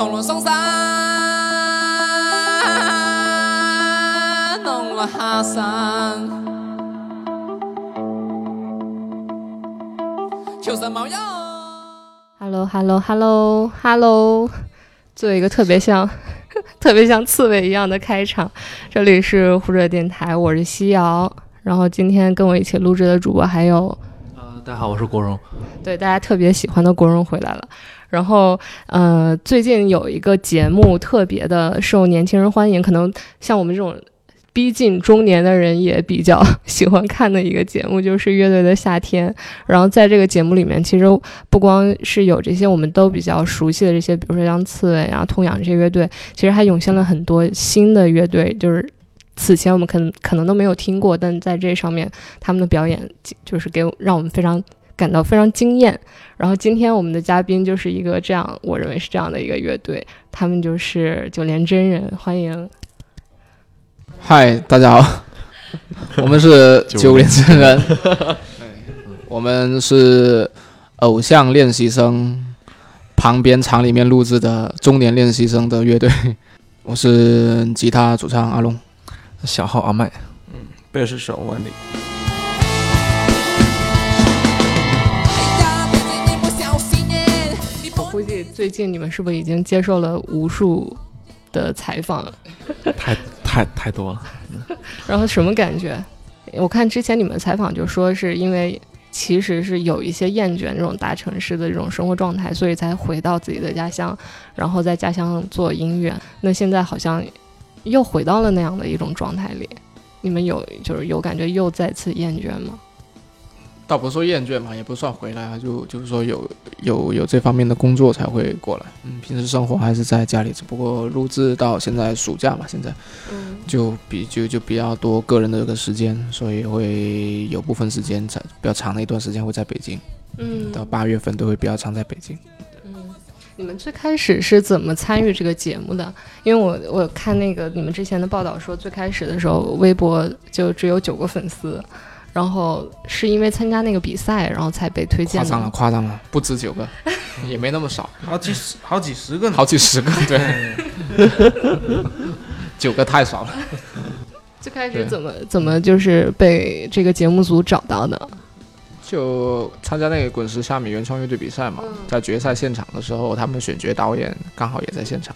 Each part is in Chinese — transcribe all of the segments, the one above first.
弄了上山，弄了下山，求神冒药。Hello，Hello，Hello，Hello，做一个特别像 特别像刺猬一样的开场。这里是胡者电台，我是西瑶。然后今天跟我一起录制的主播还有呃，大家好，我是国荣。对大家特别喜欢的国荣回来了。然后，呃，最近有一个节目特别的受年轻人欢迎，可能像我们这种逼近中年的人也比较喜欢看的一个节目，就是《乐队的夏天》。然后在这个节目里面，其实不光是有这些我们都比较熟悉的这些，比如说像刺猬啊、痛痒这些乐队，其实还涌现了很多新的乐队，就是此前我们可能可能都没有听过，但在这上面他们的表演就是给我让我们非常 感到非常惊艳。然后今天我们的嘉宾就是一个这样，我认为是这样的一个乐队，他们就是九连真人，欢迎。嗨，大家好，我们是九连真人，我们是偶像练习生旁边厂里面录制的中年练习生的乐队。我是吉他主唱阿龙，小号阿麦，嗯贝斯手万里。最近你们是不是已经接受了无数的采访了？太太太多了。然后什么感觉？我看之前你们采访就说是因为其实是有一些厌倦这种大城市的这种生活状态，所以才回到自己的家乡，然后在家乡做音乐。那现在好像又回到了那样的一种状态里，你们有就是有感觉又再次厌倦吗？倒不是说厌倦嘛，也不算回来啊，就就是说有有有这方面的工作才会过来。嗯，平时生活还是在家里，只不过录制到现在暑假嘛，现在嗯就比就就比较多个人的这个时间，所以会有部分时间在比较长的一段时间会在北京，嗯到八月份都会比较常在北京。嗯你们最开始是怎么参与这个节目的？因为我我看那个你们之前的报道说，最开始的时候微博就只有九个粉丝，然后是因为参加那个比赛，然后才被推荐夸张了，夸张了，不止九个，也没那么少，好几十好几十个呢，好几十个，对，九个太少了。最开始怎么怎么就是被这个节目组找到的？就参加那个滚石虾米原创乐队比赛嘛，在决赛现场的时候，他们选角导演刚好也在现场。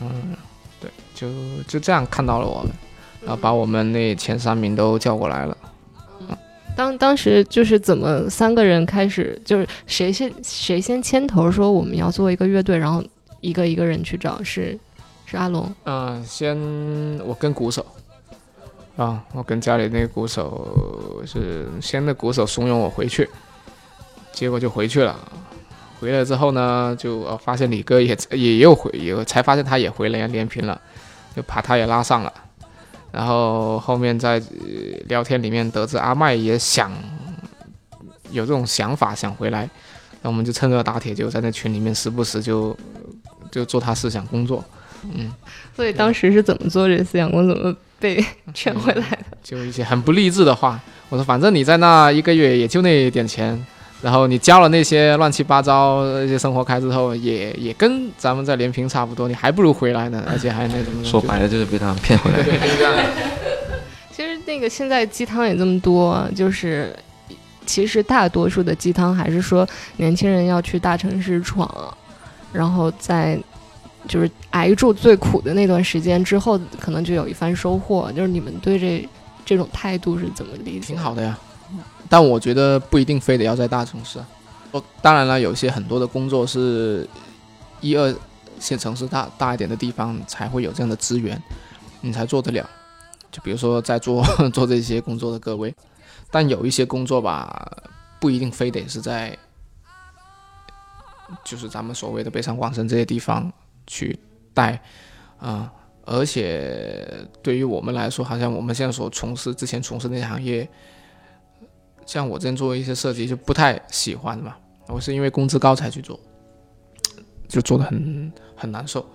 嗯，对，就就这样看到了我们，然后把我们那前三名都叫过来了。当当时就是怎么三个人开始，就是谁先谁先牵头说我们要做一个乐队，然后一个一个人去找，是是阿龙。嗯、先我跟鼓手，啊，我跟家里那个鼓手是先那鼓手怂恿我回去，结果就回去了。回来之后呢，就呃发现李哥也也又回，也才发现他也回连连平了，就把他也拉上了。然后后面在、呃聊天里面得知阿麦也想有这种想法想回来，那我们就趁热打铁，就在那群里面时不时就就做他思想工作。嗯，所以当时是怎么做这思想工，怎么被劝回来的？就一些很不励志的话。我说，反正你在那一个月也就那点钱，然后你交了那些乱七八糟那些生活开支后，也也跟咱们在连平差不多，你还不如回来呢，而且还那什么。说白了就是被他们骗回来的。其实那个现在鸡汤也这么多，就是其实大多数的鸡汤还是说年轻人要去大城市闯，然后在就是挨住最苦的那段时间之后，可能就有一番收获。就是你们对这这种态度是怎么理解？挺好的呀。但我觉得不一定非得要在大城市啊。哦，当然了，有些很多的工作是一二线城市大大一点的地方才会有这样的资源，你才做得了。就比如说在做 做这些工作的各位，但有一些工作吧，不一定非得是在，就是咱们所谓的北上广深这些地方去带，啊、而且对于我们来说，好像我们现在所从事之前从事那些行业，像我之前做一些设计就不太喜欢嘛，我是因为工资高才去做，就做的很很难受。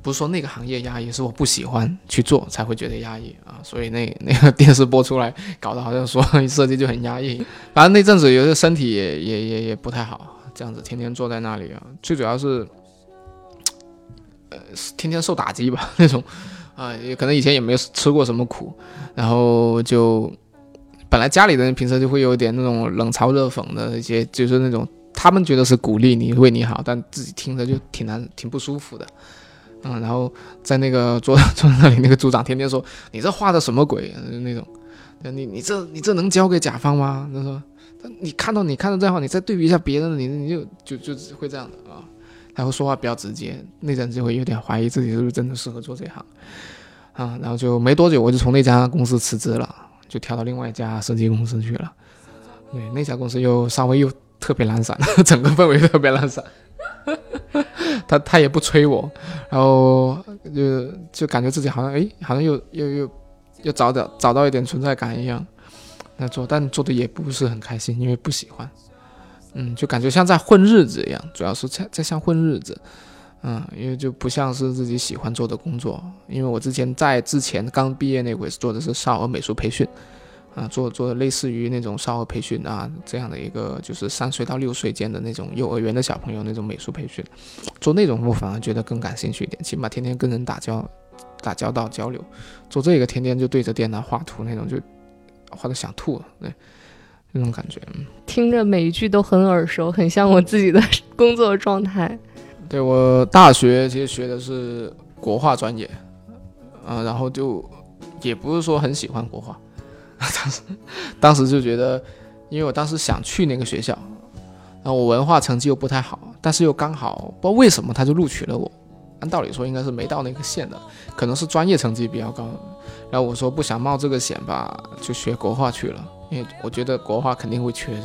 不是说那个行业压抑，是我不喜欢去做才会觉得压抑啊。所以那那个电视播出来，搞得好像说 设计就很压抑。反正那阵子有些身体也也也也不太好，这样子天天坐在那里啊。最主要是呃天天受打击吧那种，啊、也可能以前也没有吃过什么苦，然后就本来家里的人平时就会有点那种冷嘲热讽的一些，就是那种他们觉得是鼓励你为你好，但自己听着就挺难挺不舒服的。嗯，然后在那个桌桌那里，那个组长天天说你这画的什么鬼、那种，你你这你这能交给甲方吗？他说你看到你看到这样的话，你再对比一下别人，你你就就就会这样的啊。他会说话比较直接，那阵就会有点怀疑自己是不是真的适合做这行啊。然后就没多久，我就从那家公司辞职了，就跳到另外一家设计公司去了。对，那家公司又稍微又特别懒散，整个氛围特别懒散。他他也不催我，然后就就感觉自己好像哎，好像又又又又找到找到一点存在感一样。那做，但做的也不是很开心，因为不喜欢。嗯，就感觉像在混日子一样，主要是在在像混日子。嗯，因为就不像是自己喜欢做的工作。因为我之前在之前刚毕业那会做的是少儿美术培训，啊，做做类似于那种少儿培训啊这样的一个，就是三岁到六岁间的那种幼儿园的小朋友那种美术培训，做那种我反而觉得更感兴趣一点，起码天天跟人打交打交道交流。做这个天天就对着电脑画图那种，就画的想吐，对，那种感觉。嗯听着每一句都很耳熟，很像我自己的工作状态。对我大学其实学的是国画专业，啊、然后就也不是说很喜欢国画，当时当时就觉得，因为我当时想去那个学校，然后我文化成绩又不太好，但是又刚好不知道为什么他就录取了我，按道理说应该是没到那个线的，可能是专业成绩比较高，然后我说不想冒这个险吧，就学国画去了，因为我觉得国画肯定会缺人，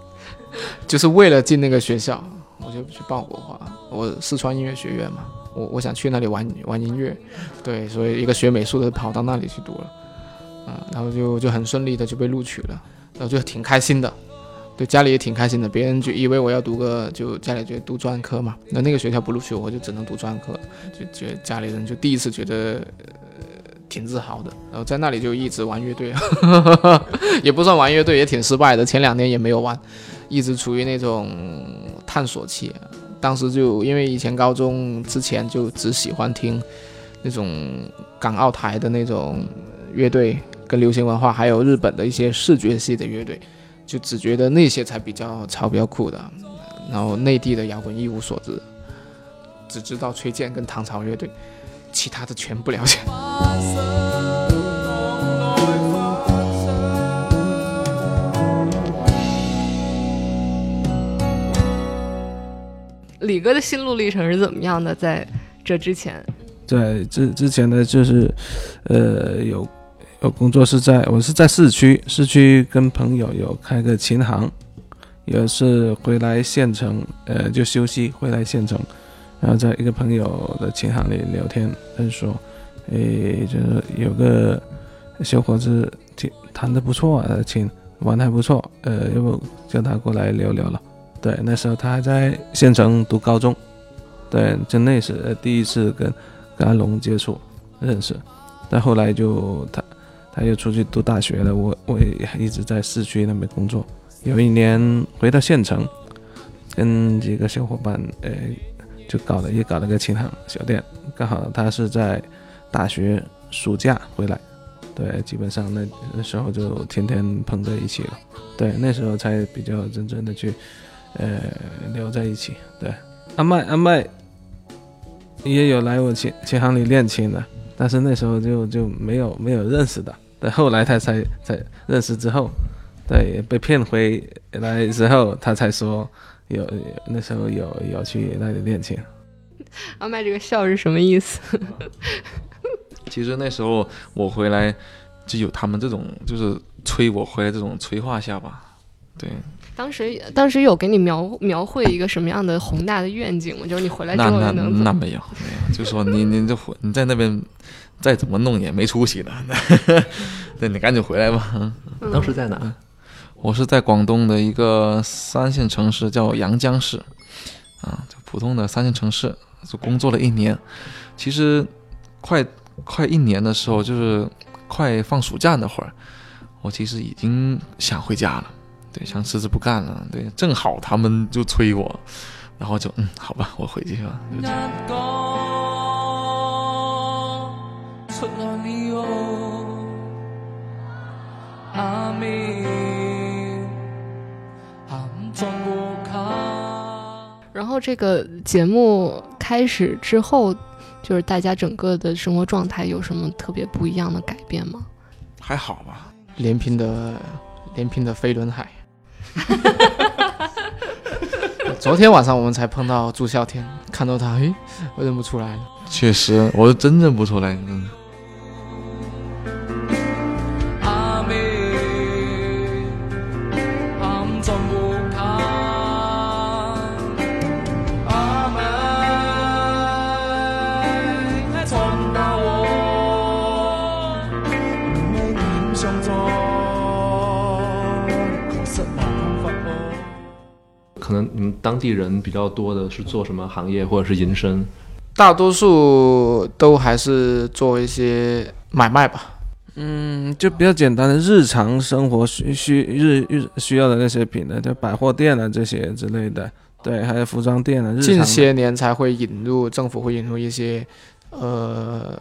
就是为了进那个学校，我就去报国画。我四川音乐学院嘛，我我想去那里玩玩音乐，对，所以一个学美术的跑到那里去读了，啊、然后就就很顺利的就被录取了，然后就挺开心的，对家里也挺开心的，别人就以为我要读个就家里觉得读专科嘛，那那个学校不录取我，就只能读专科，就觉得家里人就第一次觉得。挺自豪的，然后在那里就一直玩乐队，也不算玩乐队，也挺失败的。前两年也没有玩，一直处于那种探索期。当时就因为以前高中之前就只喜欢听那种港澳台的那种乐队跟流行文化，还有日本的一些视觉系的乐队，就只觉得那些才比较潮、比较酷的。然后内地的摇滚一无所知，只知道崔健跟唐朝乐队，其他的全不了解。李哥的心路历程是怎么样的？在这之前，在之之前呢，就是，呃，有有工作是在我是在市区，市区跟朋友有开个琴行，有是回来县城，呃，就休息回来县城，然后在一个朋友的琴行里聊天，他就说，诶，就是有个小伙子琴弹得不错啊，琴玩得还不错，呃，要不叫他过来聊聊了。对，那时候他还在县城读高中，对，就那是呃第一次跟跟阿龙接触认识，但后来就他他又出去读大学了，我我也一直在市区那边工作。有一年回到县城，跟几个小伙伴呃就搞了也搞了个琴行小店，刚好他是在大学暑假回来，对，基本上那那时候就天天碰在一起了，对，那时候才比较认真的去呃留在一起。对，阿麦阿麦也有来我琴琴行里练琴的，但是那时候就就没有没有认识的，对，后来他才才认识之后，对，被骗回来之后，他才说有有那时候有有去那里练琴。阿麦这个笑是什么意思？其实那时候我回来就有他们这种就是催我回来这种催化下吧，对，当时当时有给你描描绘一个什么样的宏大的愿景吗？就是你回来之后那那能怎么？那没有没有，就说你你这回你在那边再怎么弄也没出息的，对你赶紧回来吧。嗯当时在哪？我是在广东的一个三线城市叫阳江市，啊，就普通的三线城市，就工作了一年。其实快快一年的时候，就是快放暑假那会儿，我其实已经想回家了，对，想辞职不干了，对，正好他们就催我，然后就嗯，好吧，我回去吧。然后这个节目开始之后，就是大家整个的生活状态有什么特别不一样的改变吗？还好吧？连平的连平的飞轮海。昨天晚上我们才碰到朱孝天，看到他，诶，我认不出来了。确实，我是真认不出来。嗯，当地人比较多的是做什么行业或者是营生？大多数都还是做一些买卖吧。嗯，就比较简单的日常生活需需日日需要的那些品的，就百货店啊这些之类的，对，还有服装店啊。日常近些年才会引入，政府会引入一些呃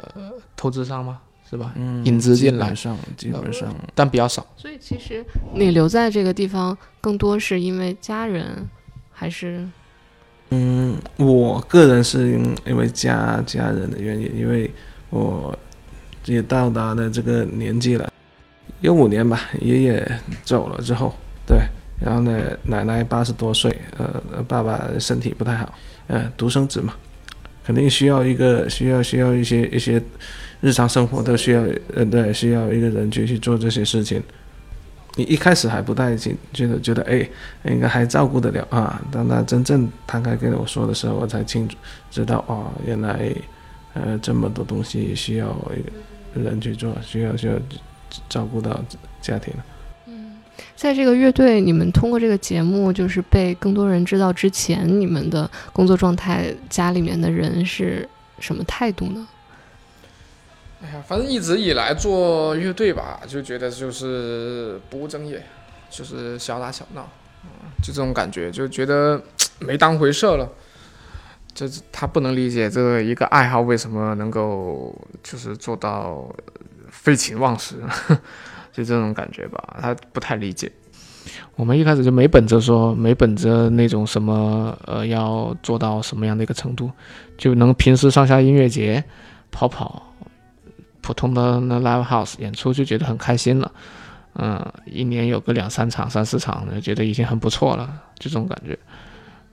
投资商吗？是吧？嗯引资进来基本上基本上但比较少。所以其实你留在这个地方，更多是因为家人，还是嗯，我个人是因因为家家人的原因，因为我也到达了这个年纪了，有五年吧，爷爷走了之后，对，然后呢，奶奶八十多岁，呃，爸爸身体不太好，呃，独生子嘛，肯定需要一个需要需要一些一些日常生活都需要，呃，对，需要一个人去去做这些事情。你一开始还不太清，觉得觉得哎，应该还照顾得了啊。当他真正摊开跟我说的时候，我才清楚知道哦，原来呃这么多东西需要人去做，需要需要照顾到家庭嗯。在这个乐队，你们通过这个节目，就是被更多人知道之前，你们的工作状态，家里面的人是什么态度呢？哎呀，反正一直以来做乐队吧，就觉得就是不务正业，就是小打小闹，就这种感觉，就觉得没当回事了。就是他不能理解这个一个爱好为什么能够就是做到废寝忘食，就这种感觉吧，他不太理解。我们一开始就没本着说，没本着那种什么呃要做到什么样的一个程度，就能平时上下音乐节跑跑，普通的那 live house 演出就觉得很开心了。嗯，一年有个两三场、三四场就，觉得已经很不错了，这种感觉。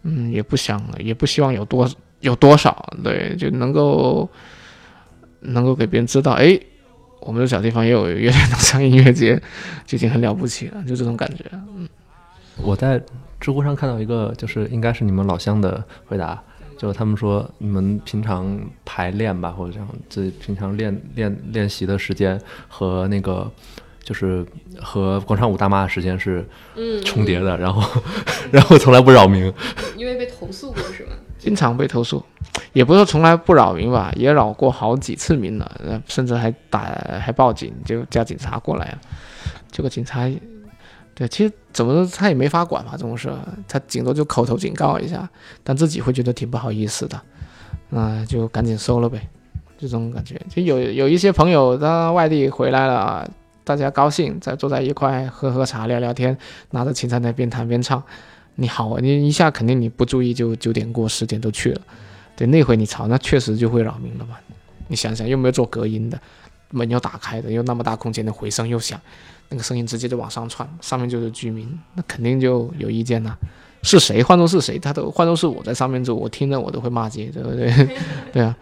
嗯，也不想，也不希望有多有多少，对，就能够能够给别人知道，哎，我们这小地方也有乐队能上音乐节，就已经很了不起了，就这种感觉。嗯我在知乎上看到一个，就是应该是你们老乡的回答，就是他们说你们平常排练吧，或者这样，自己平常练练练习的时间和那个就是和广场舞大妈的时间是嗯重叠的，然后 然后从来不扰民。因为被投诉过是吗？经常被投诉，也不是从来不扰民吧，也扰过好几次民了，呃甚至还打还报警，就叫警察过来了。结果警察，对，其实怎么说他也没法管嘛，这种事，他顶多就口头警告一下，但自己会觉得挺不好意思的，那就赶紧收了呗，就这种感觉。就有有一些朋友他外地回来了，大家高兴，再坐在一块喝喝茶聊聊天，拿着琴在那边弹边唱。你好，你一下肯定你不注意就九点过十点都去了，对，那回你吵，那确实就会扰民了嘛。你想想，又没有做隔音的，门又打开的，又那么大空间的回声又响，那个声音直接就往上窜，上面就是居民，那肯定就有意见呐、是谁换作是谁，他都换作是我在上面住，我听着我都会骂街，对不对？对啊，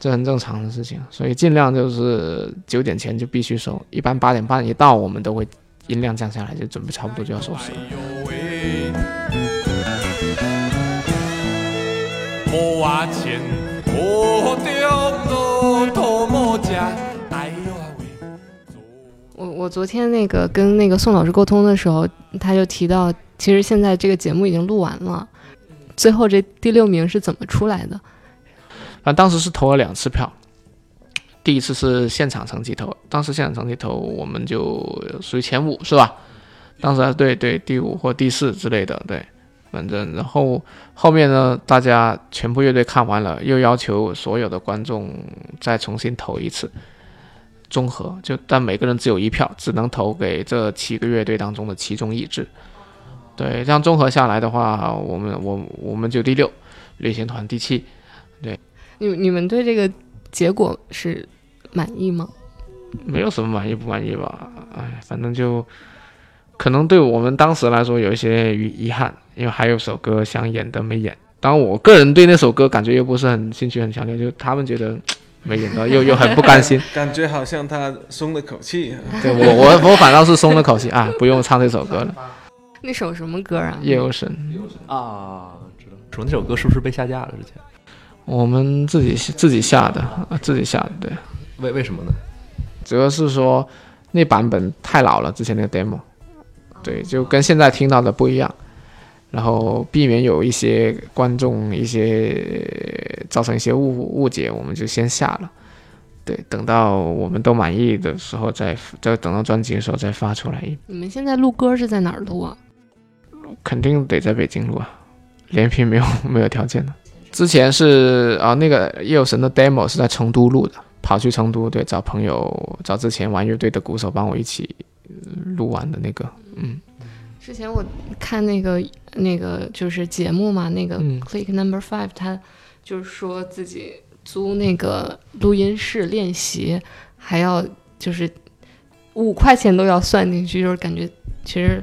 这很正常的事情，所以尽量就是九点前就必须收，一般八点半一到，我们都会音量降下来，就准备差不多就要收拾了。我昨天那个跟那个宋老师沟通的时候，他就提到，其实现在这个节目已经录完了，最后这第六名是怎么出来的？反正当时是投了两次票，第一次是现场成绩投，当时现场成绩投我们就属于前五是吧？当时对对第五或第四之类的，对，反正然后后面呢，大家全部乐队看完了，又要求所有的观众再重新投一次，综合，就但每个人只有一票，只能投给这七个乐队当中的其中一支。对，这样综合下来的话，我们我我们就第六，旅行团第七。对你你们对这个结果是满意吗？没有什么满意不满意吧，哎，反正就可能对我们当时来说有一些遗遗憾，因为还有首歌想演的没演。当然，我个人对那首歌感觉又不是很兴趣很强烈，就他们觉得没演到，又又很不甘心。感觉好像他松了口气。对我我我反倒是松了口气啊，不用唱这首歌了。那首什么歌啊？夜游神，啊，知道。说那首歌是不是被下架了？之前我们自己自己下的，啊自己下的，对。为为什么呢？主要是说那版本太老了，之前那个 demo，对，就跟现在听到的不一样，然后避免有一些观众一些造成一些误误解，我们就先下了，对，等到我们都满意的时候再再等到专辑的时候再发出来，你们现在录歌是在哪儿录啊？肯定得在北京录啊，连屏没有没有条件的。之前是啊，那个夜有神的 demo 是在成都录的，跑去成都，对，找朋友，找之前玩乐队的鼓手帮我一起呃录完的那个，嗯，之前我看那个那个就是节目嘛，那个嗯。Click Number Five，他就是说自己租那个录音室练习，还要就是五块钱都要算进去，就是感觉其实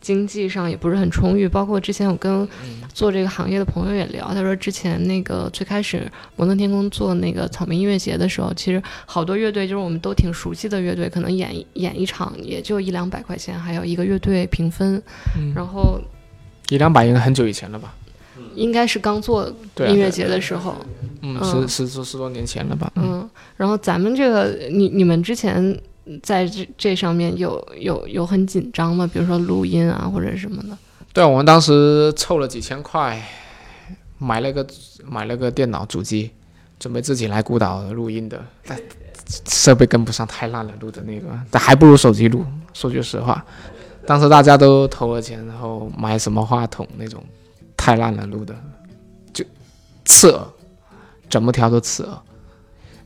经济上也不是很充裕。包括之前我跟做这个行业的朋友也聊，他说之前那个最开始摩登天空做那个草莓音乐节的时候，其实好多乐队就是我们都挺熟悉的乐队，可能演一演一场也就一两百块钱，还有一个乐队评分，嗯然后一两百应该很久以前了吧？应该是刚做音乐节的时候，嗯，嗯十十十十多年前了吧？嗯，嗯，然后咱们这个你你们之前在这这上面有有有很紧张吗？比如说录音啊或者什么的？对，我们当时凑了几千块，买了个买了个电脑主机，准备自己来孤岛录音的，但设备跟不上，太烂了，录的那个，但还不如手机录。说句实话，当时大家都投了钱，然后买什么话筒那种，太烂了，录的就刺耳，怎么调都刺耳。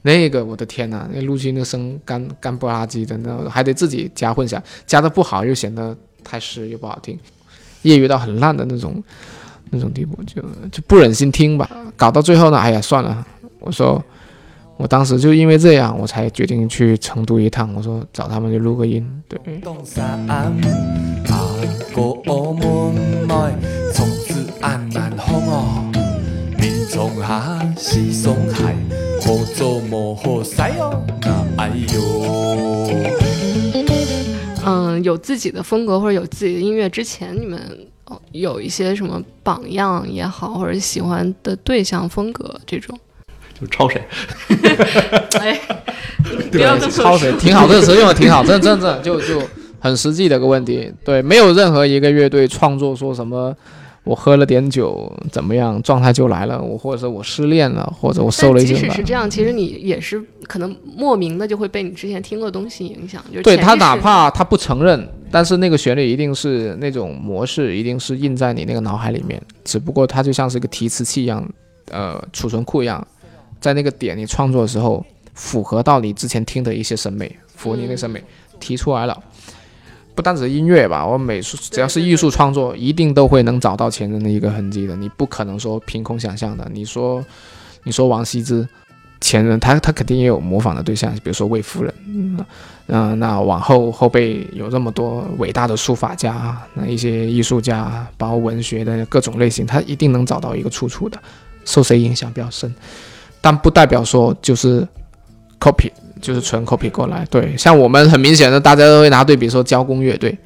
那个我的天呐，那录音那声干干不拉几的，那还得自己加混响，加的不好又显得太湿又不好听。业余到很烂的那种那种地步，就就不忍心听吧。搞到最后呢，哎呀，算了，我说我当时就因为这样，我才决定去成都一趟。我说找他们去录个音，对，从此安南风哦，民众下是松海，好做莫好使哦，那哎呦。嗯，有自己的风格或者有自己的音乐之前，你们哦有一些什么榜样也好，或者喜欢的对象风格这种？就抄谁？哎，不要这么抄谁说挺好，这个词用的挺好，真真真的就就很实际的一个问题。对，没有任何一个乐队创作说什么。我喝了点酒，怎么样？状态就来了。我或者是我失恋了，或者我受了一些即使是这样，其实你也是可能莫名的就会被你之前听过的东西影响，就是对他哪怕他不承认，但是那个旋律一定是那种模式，一定是印在你那个脑海里面。只不过它就像是一个提词器一样，呃，储存库一样，在那个点你创作的时候，符合到你之前听的一些审美，符合你那审美，提出来了。不单只是音乐吧，我美术只要是艺术创作，一定都会能找到前人的一个痕迹的。你不可能说凭空想象的。你说，你说王羲之前人，他他肯定也有模仿的对象，比如说魏夫人。嗯、那往后后辈有这么多伟大的书法家，那一些艺术家，包括文学的各种类型，他一定能找到一个出处的，受谁影响比较深，但不代表说就是 copy，就是纯 copy 过来。对，像我们很明显的，大家都会拿对比说交工乐队。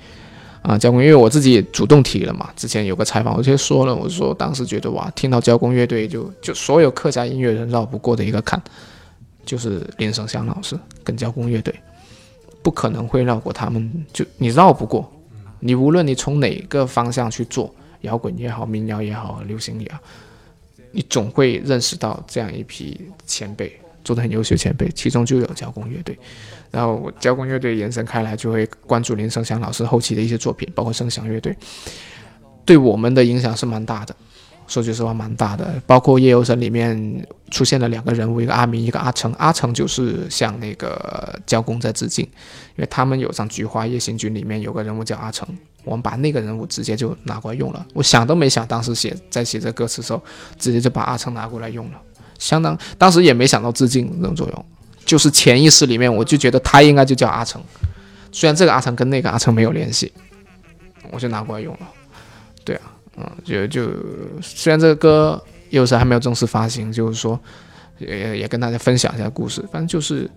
啊，交工，因为我自己也主动提了嘛，之前有个采访，我就说了，我说当时觉得哇，听到交工乐队就就所有客家音乐人绕不过的一个坎，就是林生祥老师跟交工乐队，不可能会绕过他们，就你绕不过，你无论你从哪个方向去做，摇滚也好，民谣也好，流行也好，你总会认识到这样一批前辈，做的很优秀前辈，其中就有交工乐队。然后交工乐队延伸开来，就会关注林生祥老师后期的一些作品，包括声祥乐队，对我们的影响是蛮大的。说句实话蛮大的。包括夜游神里面出现了两个人物，一个阿明，一个阿成。阿成就是向那个交公在致敬，因为他们有张《菊花夜行军》里面有个人物叫阿成，我们把那个人物直接就拿过来用了。我想都没想，当时写在写这歌词时候，直接就把阿成拿过来用了，相当当时也没想到致敬那种作用，就是潜意识里面我就觉得他应该就叫阿成，虽然这个阿成跟那个阿成没有联系，我就拿过来用了。对啊，嗯，就就虽然这个歌有时还没有正式发行，就是说也也跟大家分享一下故事，反正就是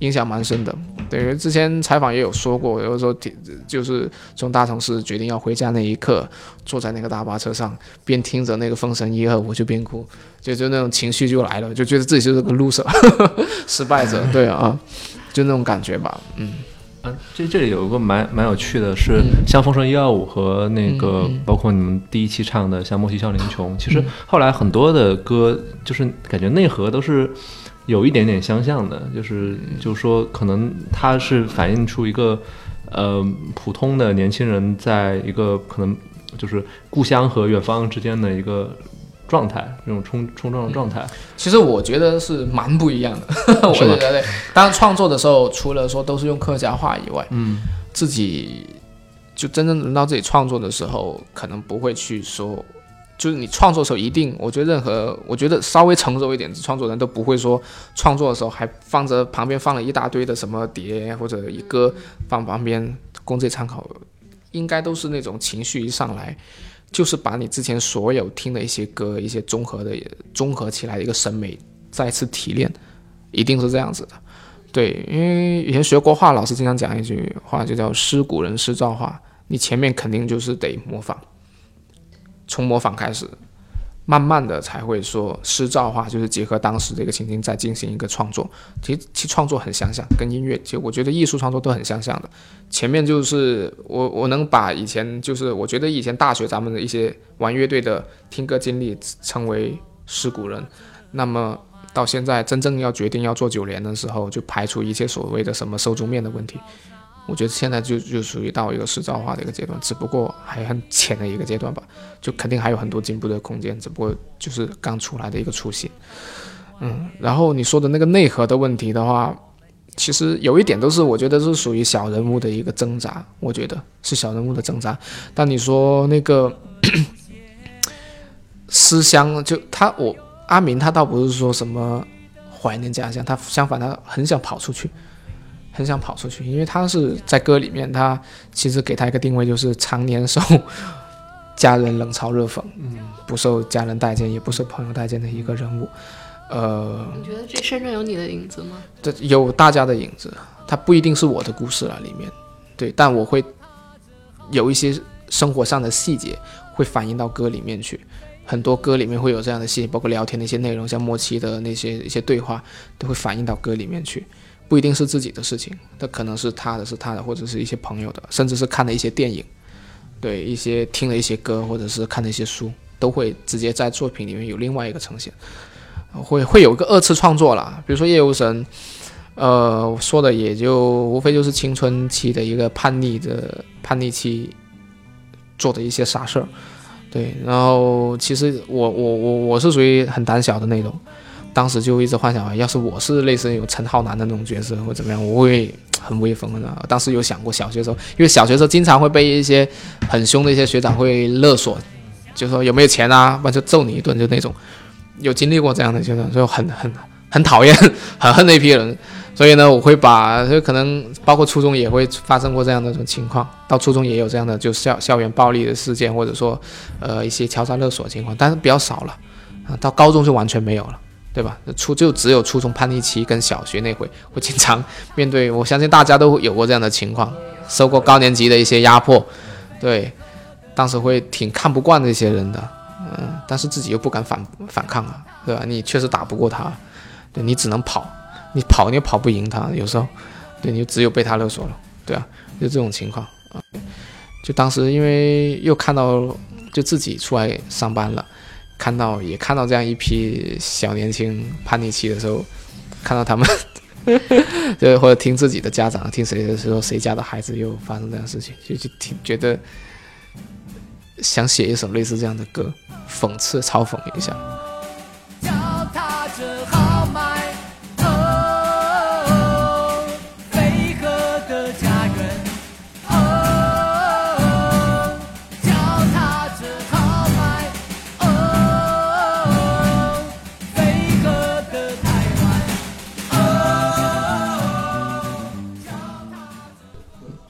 影响蛮深的。对，因为之前采访也有说过，有时候听就是从大城市决定要回家那一刻，坐在那个大巴车上，边听着那个《封神一二》，我就边哭，就就那种情绪就来了，就觉得自己就是个 loser，失败者。对啊，就那种感觉吧，嗯。嗯，这这里有一个蛮蛮有趣的是，像《封神一二五》和那个包括你们第一期唱的像《莫西笑林琼》，其实后来很多的歌就是感觉内核都是有一点点相像的，就是就是说可能它是反映出一个呃普通的年轻人在一个可能就是故乡和远方之间的一个状态，这种冲冲撞的状态。其实我觉得是蛮不一样的，我觉得当创作的时候，除了说都是用客家话以外，嗯。自己就真正轮到自己创作的时候，可能不会去说，就是你创作的时候一定，我觉得任何，我觉得稍微成熟一点创作人都不会说创作的时候还放着旁边放了一大堆的什么碟或者一歌放旁边供自己参考，应该都是那种情绪一上来。就是把你之前所有听的一些歌，一些综合的综合起来的一个审美再次提炼，一定是这样子的。对，因为以前学国画老师经常讲一句话，就叫“师古人师造化”。你前面肯定就是得模仿，从模仿开始，慢慢的才会说诗造化，就是结合当时的一个情境再进行一个创作。其实其创作很相像，跟音乐，其实我觉得艺术创作都很相像的。前面就是我我能把以前就是我觉得以前大学咱们的一些玩乐队的听歌经历称为诗古人，那么到现在真正要决定要做九连的时候，就排除一切所谓的什么受众面的问题。我觉得现在就就属于到一个实造化的一个阶段，只不过还很浅的一个阶段吧，就肯定还有很多进步的空间，只不过就是刚出来的一个雏形。嗯，然后你说的那个内核的问题的话，其实有一点都是我觉得是属于小人物的一个挣扎，我觉得是小人物的挣扎。但你说那个思乡，就他我阿明他倒不是说什么怀念家乡，他相反他很想跑出去。很想跑出去，因为他是在歌里面，他其实给他一个定位，就是常年受 家人冷嘲热讽，嗯，不受家人待见，也不受朋友待见的一个人物。呃，你觉得这身上有你的影子吗？这有大家的影子，它不一定是我的故事了，里面，对，但我会有一些生活上的细节会反映到歌里面去。很多歌里面会有这样的细节，包括聊天的一些内容，像末期的那些一些对话，都会反映到歌里面去。不一定是自己的事情，它可能是他的，是他的，或者是一些朋友的，甚至是看的一些电影，对一些听了一些歌，或者是看了一些书，都会直接在作品里面有另外一个呈现，会会有一个二次创作啦。比如说《夜游神》，呃，说的也就无非就是青春期的一个叛逆的叛逆期做的一些傻事儿，对。然后其实我我我我是属于很胆小的那种。当时就一直幻想，要是我是类似有陈浩南的那种角色或怎么样，我会很威风的。当时有想过小学时候，因为小学时候经常会被一些很凶的一些学长会勒索，就说有没有钱啊，不然就揍你一顿，就那种。有经历过这样的阶段，所以很很很讨厌、很恨那批人。所以呢，我会把就可能包括初中也会发生过这样的一种情况，到初中也有这样的就校校园暴力的事件，或者说呃一些敲诈勒索情况，但是比较少了啊。到高中就完全没有了。对吧？初就只有初中叛逆期跟小学那会会经常 面对，我相信大家都有过这样的情况，受过高年级的一些压迫，对，当时会挺看不惯这些人的，嗯，但是自己又不敢反反抗啊，对吧？你确实打不过他，对你只能跑，你跑你又跑不赢他，有时候，对你就只有被他勒索了，对啊，就这种情况啊，就当时因为又看到就自己出来上班了。看到也看到这样一批小年轻叛逆期的时候，看到他们，对，或者听自己的家长听谁的时候，谁家的孩子又发生这样的事情，就就挺觉得想写一首类似这样的歌，讽刺嘲讽一下。脚踏着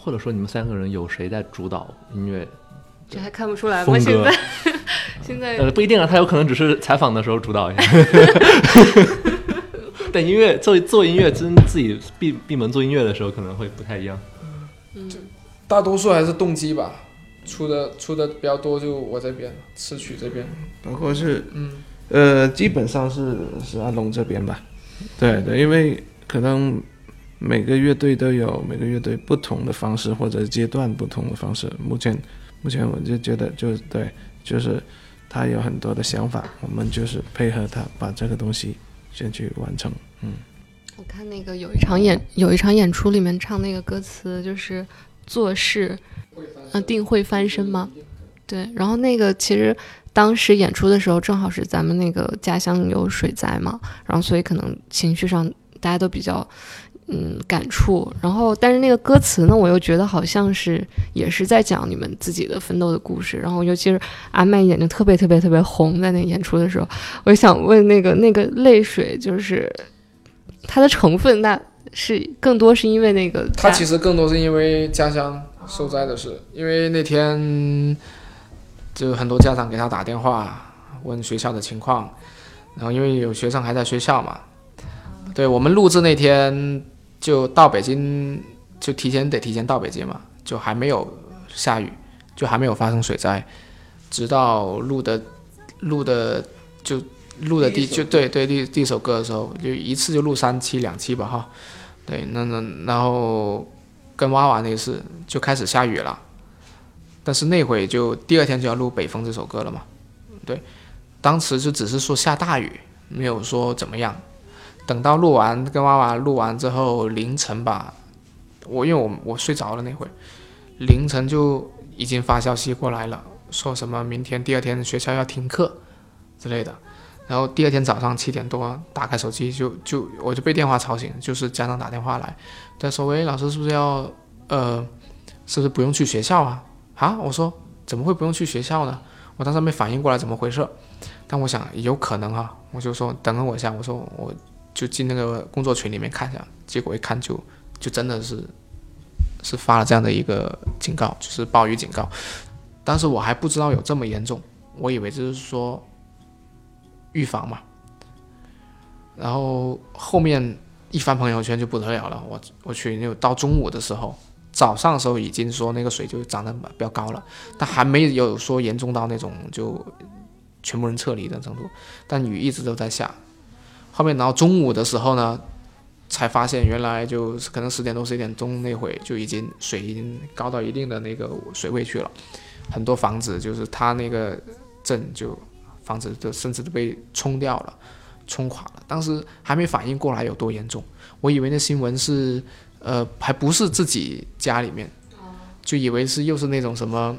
或者说你们三个人有谁在主导音乐？这还看不出来吗？现在现在呃，不一定啊，他有可能只是采访的时候主导一下。但音乐做做音乐，真自己闭闭门做音乐的时候，可能会不太一样。嗯大多数还是动机吧，出的出的比较多，就我这边词曲这边，包括是嗯，呃，基本上是是阿龙这边吧。对对，因为可能每个乐队都有每个乐队不同的方式，或者阶段不同的方式。目前目前我就觉得就是对，就是他有很多的想法，我们就是配合他把这个东西先去完成。嗯，我看那个有一场演有一场演出里面唱那个歌词就是做事，嗯、定会翻身吗？对，然后那个其实当时演出的时候正好是咱们那个家乡有水灾嘛，然后所以可能情绪上大家都比较嗯感触，然后但是那个歌词呢，我又觉得好像是也是在讲你们自己的奋斗的故事，然后尤其是阿麦眼睛特别特别特别红，在那个演出的时候，我就想问那个那个泪水就是它的成分，那是更多是因为那个他其实更多是因为家乡受灾的事，因为那天就很多家长给他打电话问学校的情况，然后因为有学生还在学校嘛，对我们录制那天就到北京，就提前得提前到北京嘛，就还没有下雨，就还没有发生水灾，直到录的录的就录的第就对对第第一首歌的时候，就一次就录三期两期吧哈。对，那那然后跟娃娃那次就开始下雨了，但是那会就第二天就要录《北风》这首歌了嘛，对，当时就只是说下大雨，没有说怎么样。等到录完跟娃娃录完之后凌晨吧，我因为我我睡着了那会，凌晨就已经发消息过来了，说什么明天第二天学校要停课之类的。然后第二天早上七点多打开手机就就我就被电话吵醒，就是家长打电话来，他说喂老师是不是要呃是不是不用去学校啊？啊我说怎么会不用去学校呢？我当时没反应过来怎么回事，但我想有可能哈、我就说等我一下，我说我就进那个工作群里面看一下，结果一看就就真的是是发了这样的一个警告，就是暴雨警告，当时我还不知道有这么严重，我以为就是说。预防嘛。然后后面一翻朋友圈就不得了了，我我去就到中午的时候，早上的时候已经说那个水就涨得比较高了，但还没有说严重到那种就全部人撤离的程度，但雨一直都在下。后面然后中午的时候呢，才发现原来就是可能十点多十一点钟那会就已经水已经高到一定的那个水位去了，很多房子就是它那个镇就房子就甚至都被冲掉了，冲垮了。当时还没反应过来有多严重，我以为那新闻是呃还不是自己家里面，就以为是又是那种什么。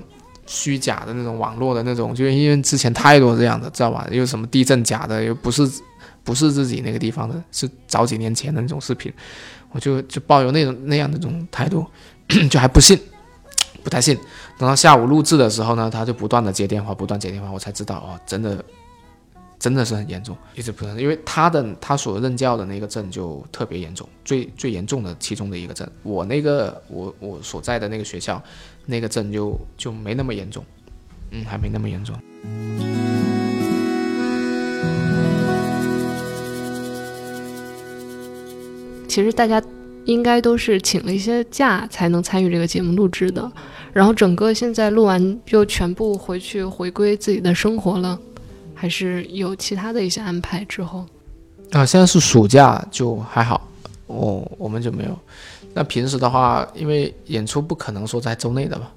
虚假的那种网络的那种，就因为之前太多这样的，知道吧？又什么地震假的，又不是不是自己那个地方的，是早几年前的那种视频，我就就抱有那种那样的那种态度，就还不信，不太信。等到下午录制的时候呢，他就不断的接电话，不断接电话，我才知道哦，真的真的是很严重，一直不断，因为他的他所任教的那个镇就特别严重，最最严重的其中的一个镇。我那个我我所在的那个学校，那个镇就就没那么严重，嗯，还没那么严重。其实大家应该都是请了一些假才能参与这个节目录制的，然后整个现在录完就全部回去回归自己的生活了，还是有其他的一些安排之后。啊，现在是暑假就还好，我我们就没有。那平时的话，因为演出不可能说在周内的吧，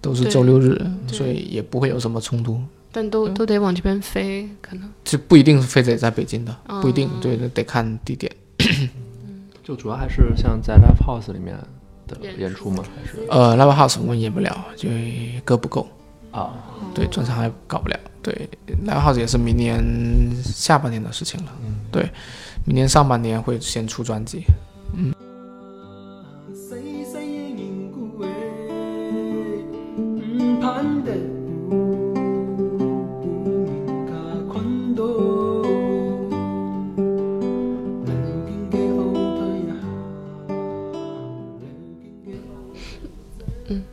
都是周六日，所以也不会有什么冲突。但都嗯都得往这边飞，可能就不一定是非得在北京的，不一定嗯，对，得看地点。就主要还是像在 live house 里面的演出吗？还是呃，live house 我们演不了，就歌不够。啊，对，专场还搞不了。对，live house 也是明年下半年的事情了。嗯，对，明年上半年会先出专辑。细细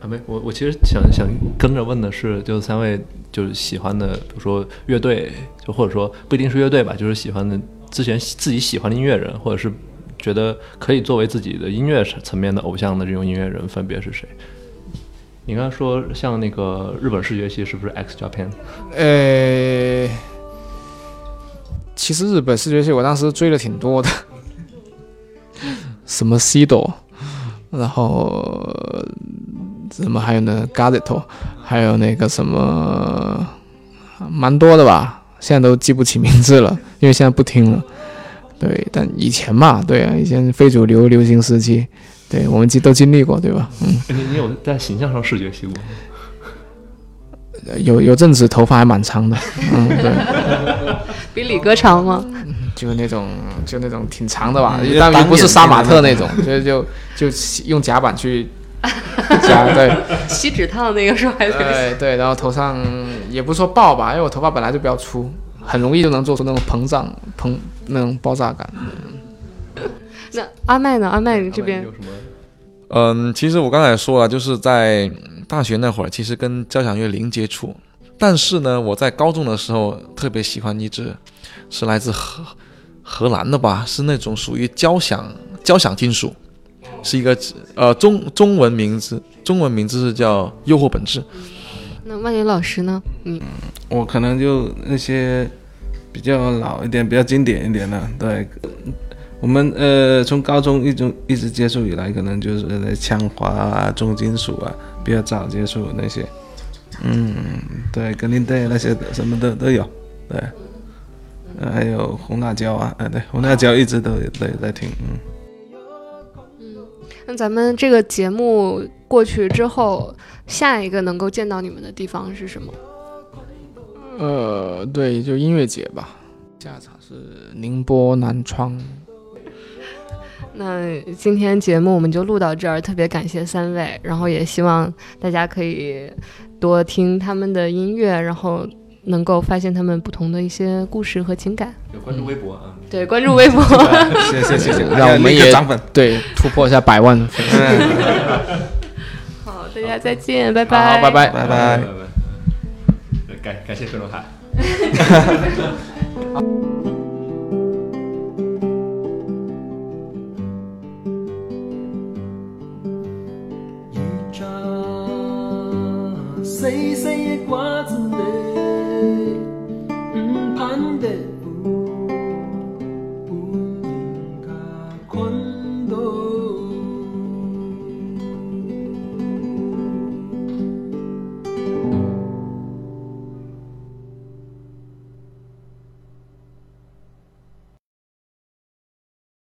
没，我我其实想想跟着问的是，就是三位就是喜欢的，比如说乐队，就或者说不一定是乐队吧，就是喜欢的之前自己喜欢的音乐人，或者是觉得可以作为自己的音乐层面的偶像的这种音乐人，分别是谁？你刚才说像那个日本视觉系是不是 X Japan？呃，其实日本视觉系我当时追的挺多的，什么 C 朵，然后什么还有呢 g a z e t o 还有那个什么，蛮多的吧，现在都记不起名字了，因为现在不听了。对，但以前嘛，对啊，以前非主流流行时期，对我们经都经历过，对吧？嗯。你你有在形象上视觉系过吗？有有阵子头发还蛮长的，嗯，对，比李哥长吗？就那种就那种挺长的吧，嗯但又不是杀马特那当种，就就就用夹板去夹，对，锡纸烫那个时候还。对对，然后头上也不是说爆吧，因为我头发本来就比较粗，很容易就能做出那种膨胀膨那种爆炸感。那阿麦呢？阿麦你这边有什么？嗯，其实我刚才也说了，就是在大学那会儿，其实跟交响乐零接触。但是呢，我在高中的时候特别喜欢一支，是来自荷荷兰的吧，是那种属于交响交响金属，是一个呃中中文名字，中文名字是叫《诱惑本质》。那万年老师呢？嗯我可能就那些比较老一点、比较经典一点的，对。我们呃从高中一直一直接触以来，可能就是在枪花啊、重金属啊比较早接触那些，嗯，对，格林队那些什么的都有，对，呃还有红辣椒啊，哎对，红辣椒一直都有都有在听，嗯。那咱们这个节目过去之后，下一个能够见到你们的地方是什么？呃，对，就音乐节吧，下场是宁波南昌。那今天节目我们就录到这儿，特别感谢三位，然后也希望大家可以多听他们的音乐，然后能够发现他们不同的一些故事和情感。有关注微博啊。对，关注微博。谢谢谢谢，让我们也涨粉，对突破一下百万粉丝。好，大家再见，拜好，拜，拜拜。拜拜。感感谢郑龙海。一扎细细的瓜子 The.